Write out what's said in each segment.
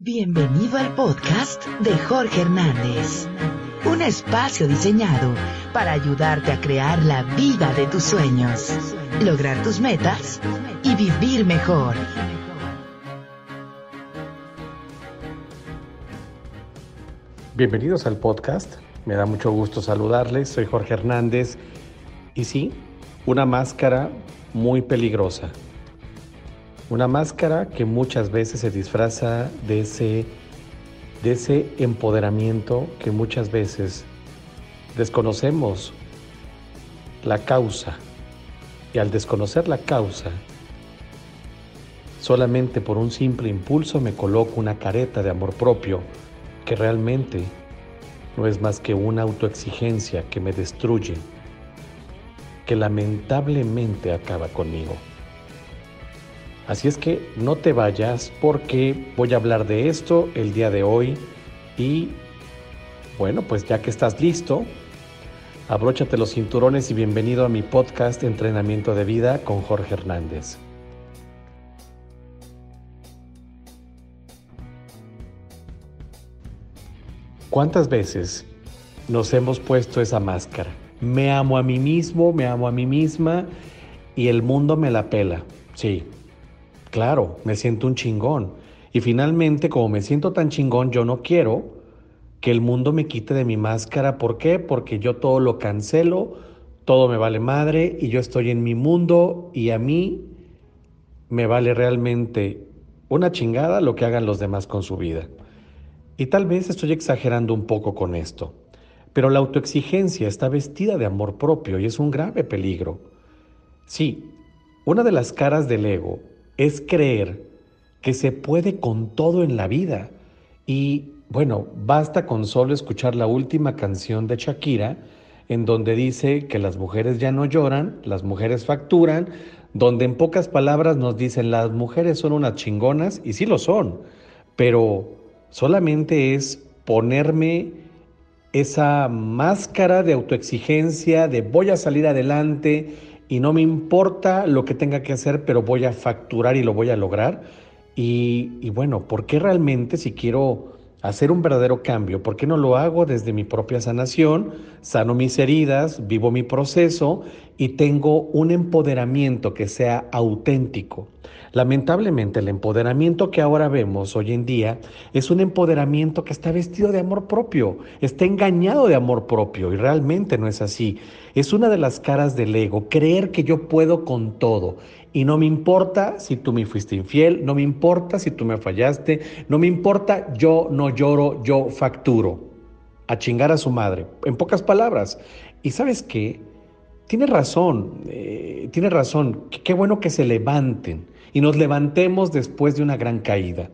Bienvenido al podcast de Jorge Hernández, un espacio diseñado para ayudarte a crear la vida de tus sueños, lograr tus metas y vivir mejor. Bienvenidos al podcast, me da mucho gusto saludarles, soy Jorge Hernández y sí, una máscara muy peligrosa una máscara que muchas veces se disfraza de ese, de ese empoderamiento que muchas veces desconocemos la causa. Y al desconocer la causa, solamente por un simple impulso me coloco una careta de amor propio que realmente no es más que una autoexigencia que me destruye, que lamentablemente acaba conmigo. Así es que no te vayas porque voy a hablar de esto el día de hoy y bueno, pues ya que estás listo, abróchate los cinturones y bienvenido a mi podcast Entrenamiento de Vida con Jorge Hernández. ¿Cuántas veces nos hemos puesto esa máscara? Me amo a mí mismo, me amo a mí misma y el mundo me la pela. Sí, Claro, me siento un chingón. Y finalmente, como me siento tan chingón, yo no quiero que el mundo me quite de mi máscara. ¿Por qué? Porque yo todo lo cancelo, todo me vale madre y yo estoy en mi mundo y a mí me vale realmente una chingada lo que hagan los demás con su vida. Y tal vez estoy exagerando un poco con esto, pero la autoexigencia está vestida de amor propio y es un grave peligro. Sí, una de las caras del ego es creer que se puede con todo en la vida. Y bueno, basta con solo escuchar la última canción de Shakira, en donde dice que las mujeres ya no lloran, las mujeres facturan, donde en pocas palabras nos dicen las mujeres son unas chingonas, y sí lo son, pero solamente es ponerme esa máscara de autoexigencia, de voy a salir adelante, y no me importa lo que tenga que hacer, pero voy a facturar y lo voy a lograr. Y, bueno, ¿por qué realmente si quiero hacer un verdadero cambio, por qué no lo hago desde mi propia sanación, sano mis heridas, vivo mi proceso y tengo un empoderamiento que sea auténtico? Lamentablemente el empoderamiento que ahora vemos hoy en día es un empoderamiento que está vestido de amor propio, está engañado de amor propio y realmente no es así. Es una de las caras del ego, creer que yo puedo con todo. Y no me importa si tú me fuiste infiel, no me importa si tú me fallaste, no me importa, yo no lloro, yo facturo. A chingar a su madre, en pocas palabras. Y sabes qué? Tiene razón, eh, tiene razón. Qué bueno que se levanten y nos levantemos después de una gran caída.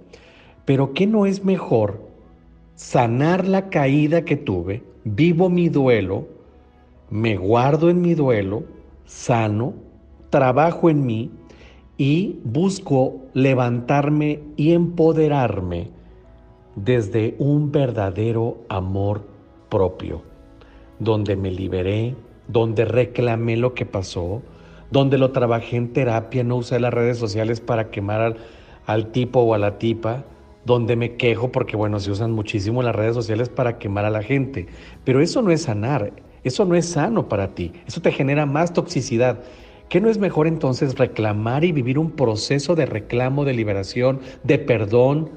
Pero ¿qué no es mejor sanar la caída que tuve, vivo mi duelo, me guardo en mi duelo, sano, trabajo en mí y busco levantarme y empoderarme desde un verdadero amor propio, donde me liberé, donde reclamé lo que pasó, donde lo trabajé en terapia, no usé las redes sociales para quemar al, tipo o a la tipa, donde me quejo porque, bueno, se usan muchísimo las redes sociales para quemar a la gente. Pero eso no es sanar, eso no es sano para ti, eso te genera más toxicidad. ¿Qué no es mejor entonces reclamar y vivir un proceso de reclamo, de liberación, de perdón,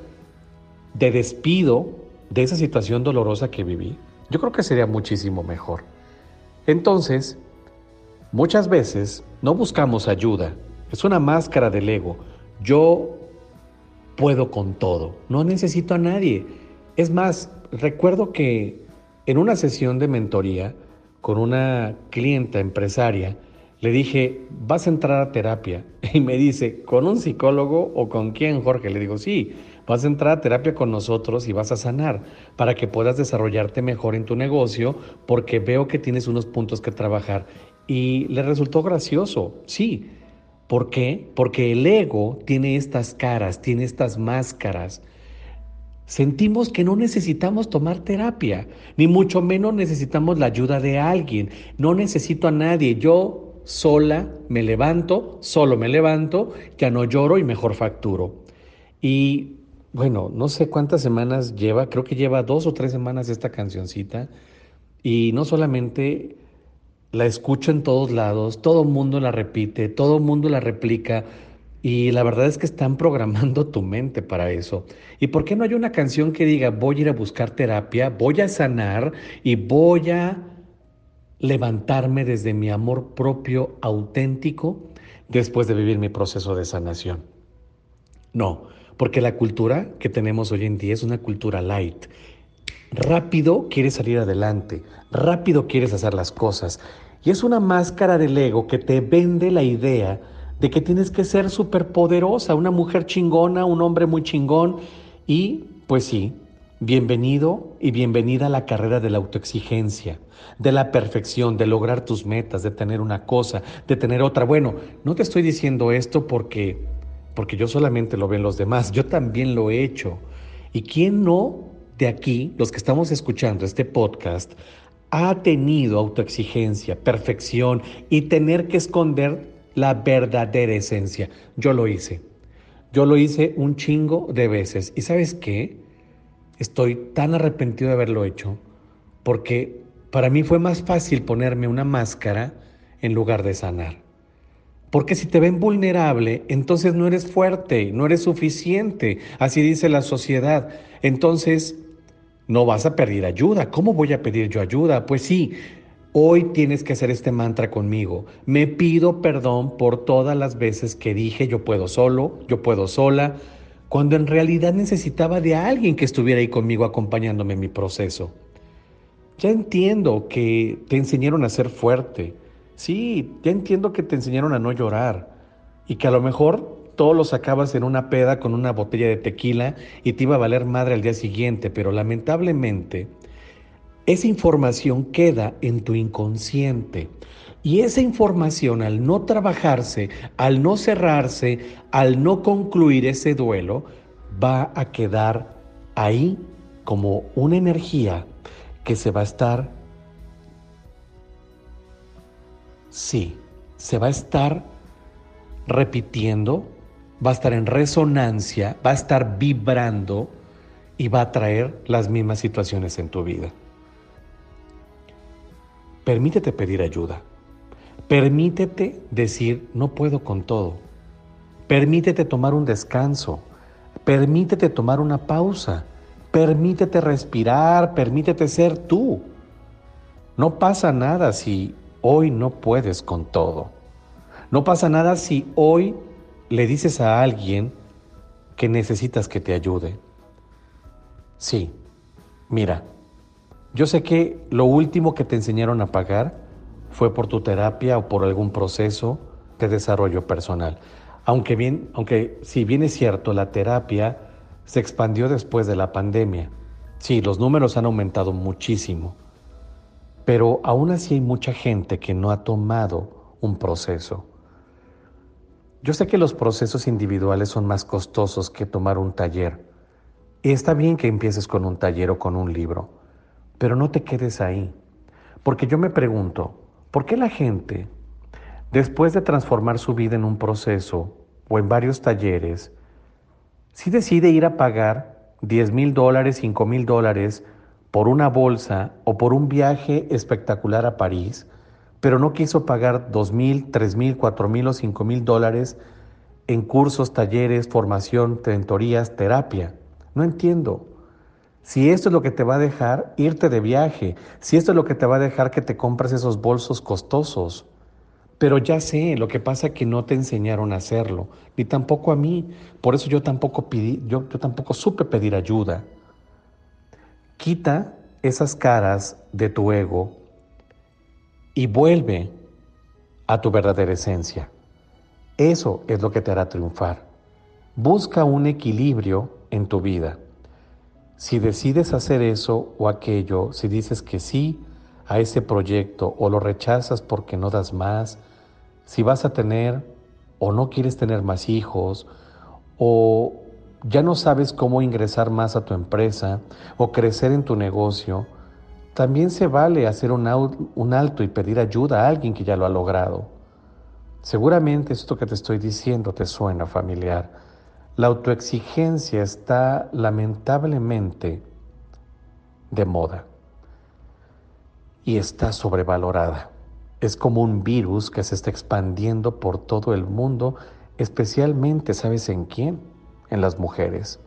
de despido de esa situación dolorosa que viví? Yo creo que sería muchísimo mejor. Entonces, Muchas veces no buscamos ayuda, es una máscara del ego. Yo puedo con todo, no necesito a nadie. Es más, recuerdo que en una sesión de mentoría con una clienta empresaria, le dije, vas a entrar a terapia. Y me dice, ¿con un psicólogo o con quién, Jorge? Le digo, sí, vas a entrar a terapia con nosotros y vas a sanar para que puedas desarrollarte mejor en tu negocio porque veo que tienes unos puntos que trabajar. Y le resultó gracioso, sí. ¿Por qué? Porque el ego tiene estas caras, tiene estas máscaras. Sentimos que no necesitamos tomar terapia, ni mucho menos necesitamos la ayuda de alguien. No necesito a nadie. Yo sola me levanto, solo me levanto, ya no lloro y mejor facturo. Y bueno, no sé cuántas semanas lleva, creo que lleva dos o tres semanas esta cancioncita y no solamente la escucho en todos lados, todo el mundo la repite, todo el mundo la replica y la verdad es que están programando tu mente para eso. ¿Y por qué no hay una canción que diga voy a ir a buscar terapia, voy a sanar y voy a levantarme desde mi amor propio auténtico después de vivir mi proceso de sanación? No, porque la cultura que tenemos hoy en día es una cultura light. Rápido quieres salir adelante, rápido quieres hacer las cosas. Y es una máscara del ego que te vende la idea de que tienes que ser súper poderosa, una mujer chingona, un hombre muy chingón. Y pues sí, bienvenido y bienvenida a la carrera de la autoexigencia, de la perfección, de lograr tus metas, de tener una cosa, de tener otra. Bueno, no te estoy diciendo esto porque porque yo solamente lo ven los demás, yo también lo he hecho. ¿Y quién no de aquí, los que estamos escuchando este podcast, ha tenido autoexigencia, perfección y tener que esconder la verdadera esencia? Yo lo hice. Yo lo hice un chingo de veces. ¿Y sabes qué? Estoy tan arrepentido de haberlo hecho porque para mí fue más fácil ponerme una máscara en lugar de sanar. Porque si te ven vulnerable, entonces no eres fuerte, no eres suficiente, así dice la sociedad. Entonces, no vas a pedir ayuda. ¿Cómo voy a pedir yo ayuda? Pues sí, hoy tienes que hacer este mantra conmigo. Me pido perdón por todas las veces que dije yo puedo solo, yo puedo sola, cuando en realidad necesitaba de alguien que estuviera ahí conmigo acompañándome en mi proceso. Ya entiendo que te enseñaron a ser fuerte Sí, ya entiendo que te enseñaron a no llorar y que a lo mejor todo lo sacabas en una peda con una botella de tequila y te iba a valer madre al día siguiente, pero lamentablemente esa información queda en tu inconsciente. Y esa información al no trabajarse, al no cerrarse, al no concluir ese duelo, va a quedar ahí como una energía que se va a estar Sí, se va a estar repitiendo, va a estar en resonancia, va a estar vibrando y va a traer las mismas situaciones en tu vida. Permítete pedir ayuda. Permítete decir, no puedo con todo. Permítete tomar un descanso. Permítete tomar una pausa. Permítete respirar. Permítete ser tú. No pasa nada si Hoy no puedes con todo. No pasa nada si hoy le dices a alguien que necesitas que te ayude. Sí, mira, yo sé que lo último que te enseñaron a pagar fue por tu terapia o por algún proceso de desarrollo personal. Aunque bien, aunque si bien es cierto, la terapia se expandió después de la pandemia. Sí, los números han aumentado muchísimo. Pero aún así hay mucha gente que no ha tomado un proceso. Yo sé que los procesos individuales son más costosos que tomar un taller. Y está bien que empieces con un taller o con un libro, pero no te quedes ahí. Porque yo me pregunto, ¿por qué la gente, después de transformar su vida en un proceso o en varios talleres, si decide ir a pagar 10 mil dólares, 5 mil dólares por una bolsa o por un viaje espectacular a París, pero no quiso pagar dos mil, tres mil, cuatro mil o cinco mil dólares en cursos, talleres, formación, tentorías, terapia. No entiendo. Si esto es lo que te va a dejar irte de viaje, si esto es lo que te va a dejar que te compres esos bolsos costosos. Pero ya sé, lo que pasa es que no te enseñaron a hacerlo, ni tampoco a mí. Por eso yo tampoco pedí, yo, yo tampoco supe pedir ayuda. Quita esas caras de tu ego y vuelve a tu verdadera esencia. Eso es lo que te hará triunfar. Busca un equilibrio en tu vida. Si decides hacer eso o aquello, si dices que sí a ese proyecto o lo rechazas porque no das más, si vas a tener o no quieres tener más hijos o ya no sabes cómo ingresar más a tu empresa o crecer en tu negocio, también se vale hacer un, alto y pedir ayuda a alguien que ya lo ha logrado. Seguramente esto que te estoy diciendo te suena familiar. La autoexigencia está lamentablemente de moda y está sobrevalorada. Es como un virus que se está expandiendo por todo el mundo, especialmente, ¿sabes en quién? En las mujeres.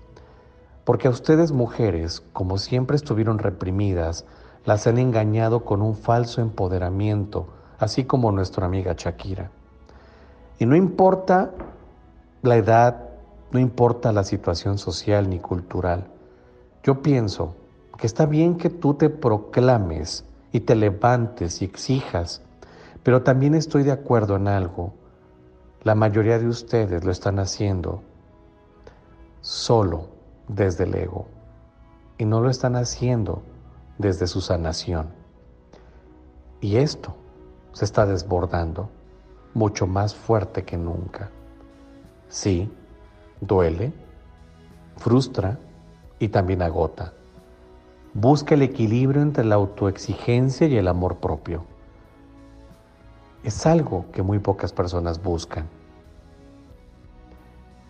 Porque a ustedes mujeres, como siempre estuvieron reprimidas, las han engañado con un falso empoderamiento, así como nuestra amiga Shakira. Y no importa la edad, no importa la situación social ni cultural. Yo pienso que está bien que tú te proclames y te levantes y exijas, pero también estoy de acuerdo en algo. La mayoría de ustedes lo están haciendo solo desde el ego y no lo están haciendo desde su sanación. Y esto se está desbordando mucho más fuerte que nunca. Sí, duele, frustra y también agota. Busca el equilibrio entre la autoexigencia y el amor propio. Es algo que muy pocas personas buscan.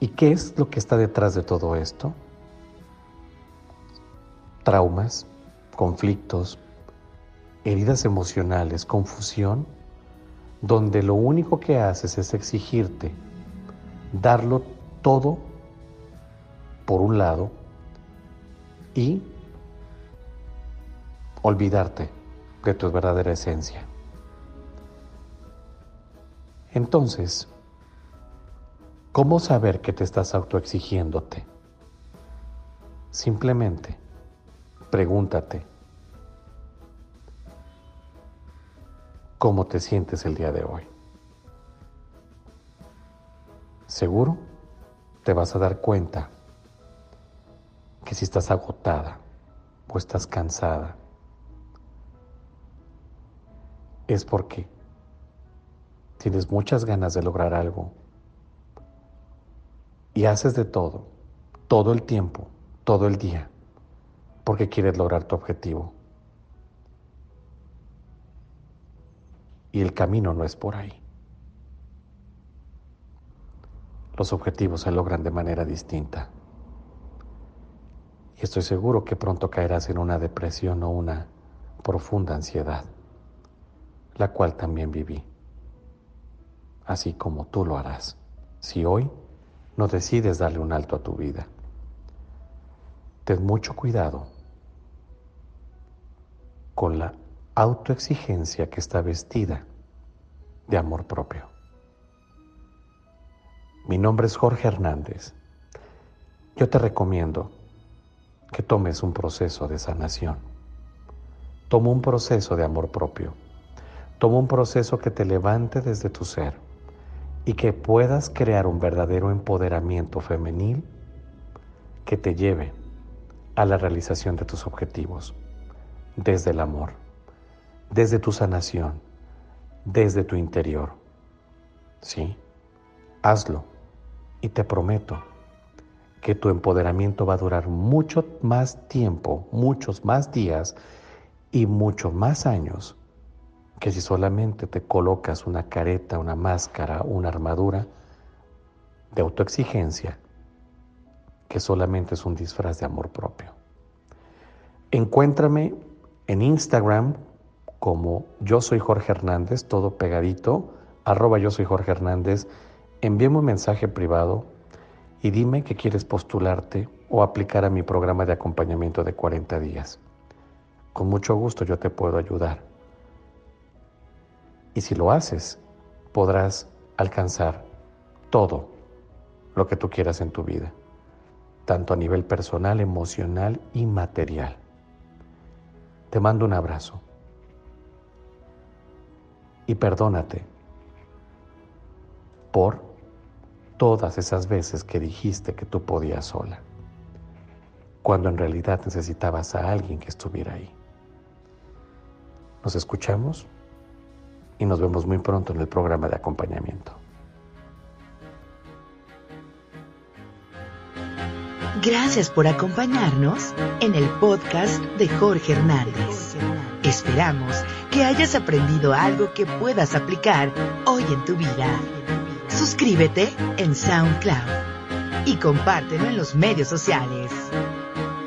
¿Y qué es lo que está detrás de todo esto? Traumas, conflictos, heridas emocionales, confusión, donde lo único que haces es exigirte, darlo todo por un lado y olvidarte de tu verdadera esencia. Entonces, ¿cómo saber que te estás autoexigiéndote? Simplemente pregúntate, ¿cómo te sientes el día de hoy? Seguro te vas a dar cuenta que si estás agotada o estás cansada, es porque tienes muchas ganas de lograr algo y haces de todo, todo el tiempo, todo el día, porque quieres lograr tu objetivo. Y el camino no es por ahí. Los objetivos se logran de manera distinta. Y estoy seguro que pronto caerás en una depresión o una profunda ansiedad la cual también viví, así como tú lo harás, si hoy no decides darle un alto a tu vida. Ten mucho cuidado con la autoexigencia que está vestida de amor propio. Mi nombre es Jorge Hernández. Yo te recomiendo que tomes un proceso de sanación. Toma un proceso de amor propio Toma un proceso que te levante desde tu ser y que puedas crear un verdadero empoderamiento femenil que te lleve a la realización de tus objetivos desde el amor, desde tu sanación, desde tu interior. Sí, hazlo y te prometo que tu empoderamiento va a durar mucho más tiempo, muchos más días y muchos más años que si solamente te colocas una careta, una máscara, una armadura de autoexigencia, que solamente es un disfraz de amor propio. Encuéntrame en Instagram como yo soy Jorge Hernández, todo pegadito, arroba yo soy Jorge Hernández, envíame un mensaje privado y dime que quieres postularte o aplicar a mi programa de acompañamiento de 40 días. Con mucho gusto yo te puedo ayudar. Y si lo haces, podrás alcanzar todo lo que tú quieras en tu vida, tanto a nivel personal, emocional y material. Te mando un abrazo y perdónate por todas esas veces que dijiste que tú podías sola, cuando en realidad necesitabas a alguien que estuviera ahí. ¿Nos escuchamos? y nos vemos muy pronto en el programa de acompañamiento. Gracias por acompañarnos en el podcast de Jorge Hernández. Esperamos que hayas aprendido algo que puedas aplicar hoy en tu vida. Suscríbete en SoundCloud. y compártelo en los medios sociales.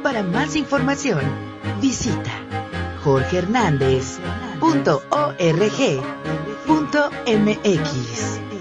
Para más información, visita jorgehernandez.org.mx.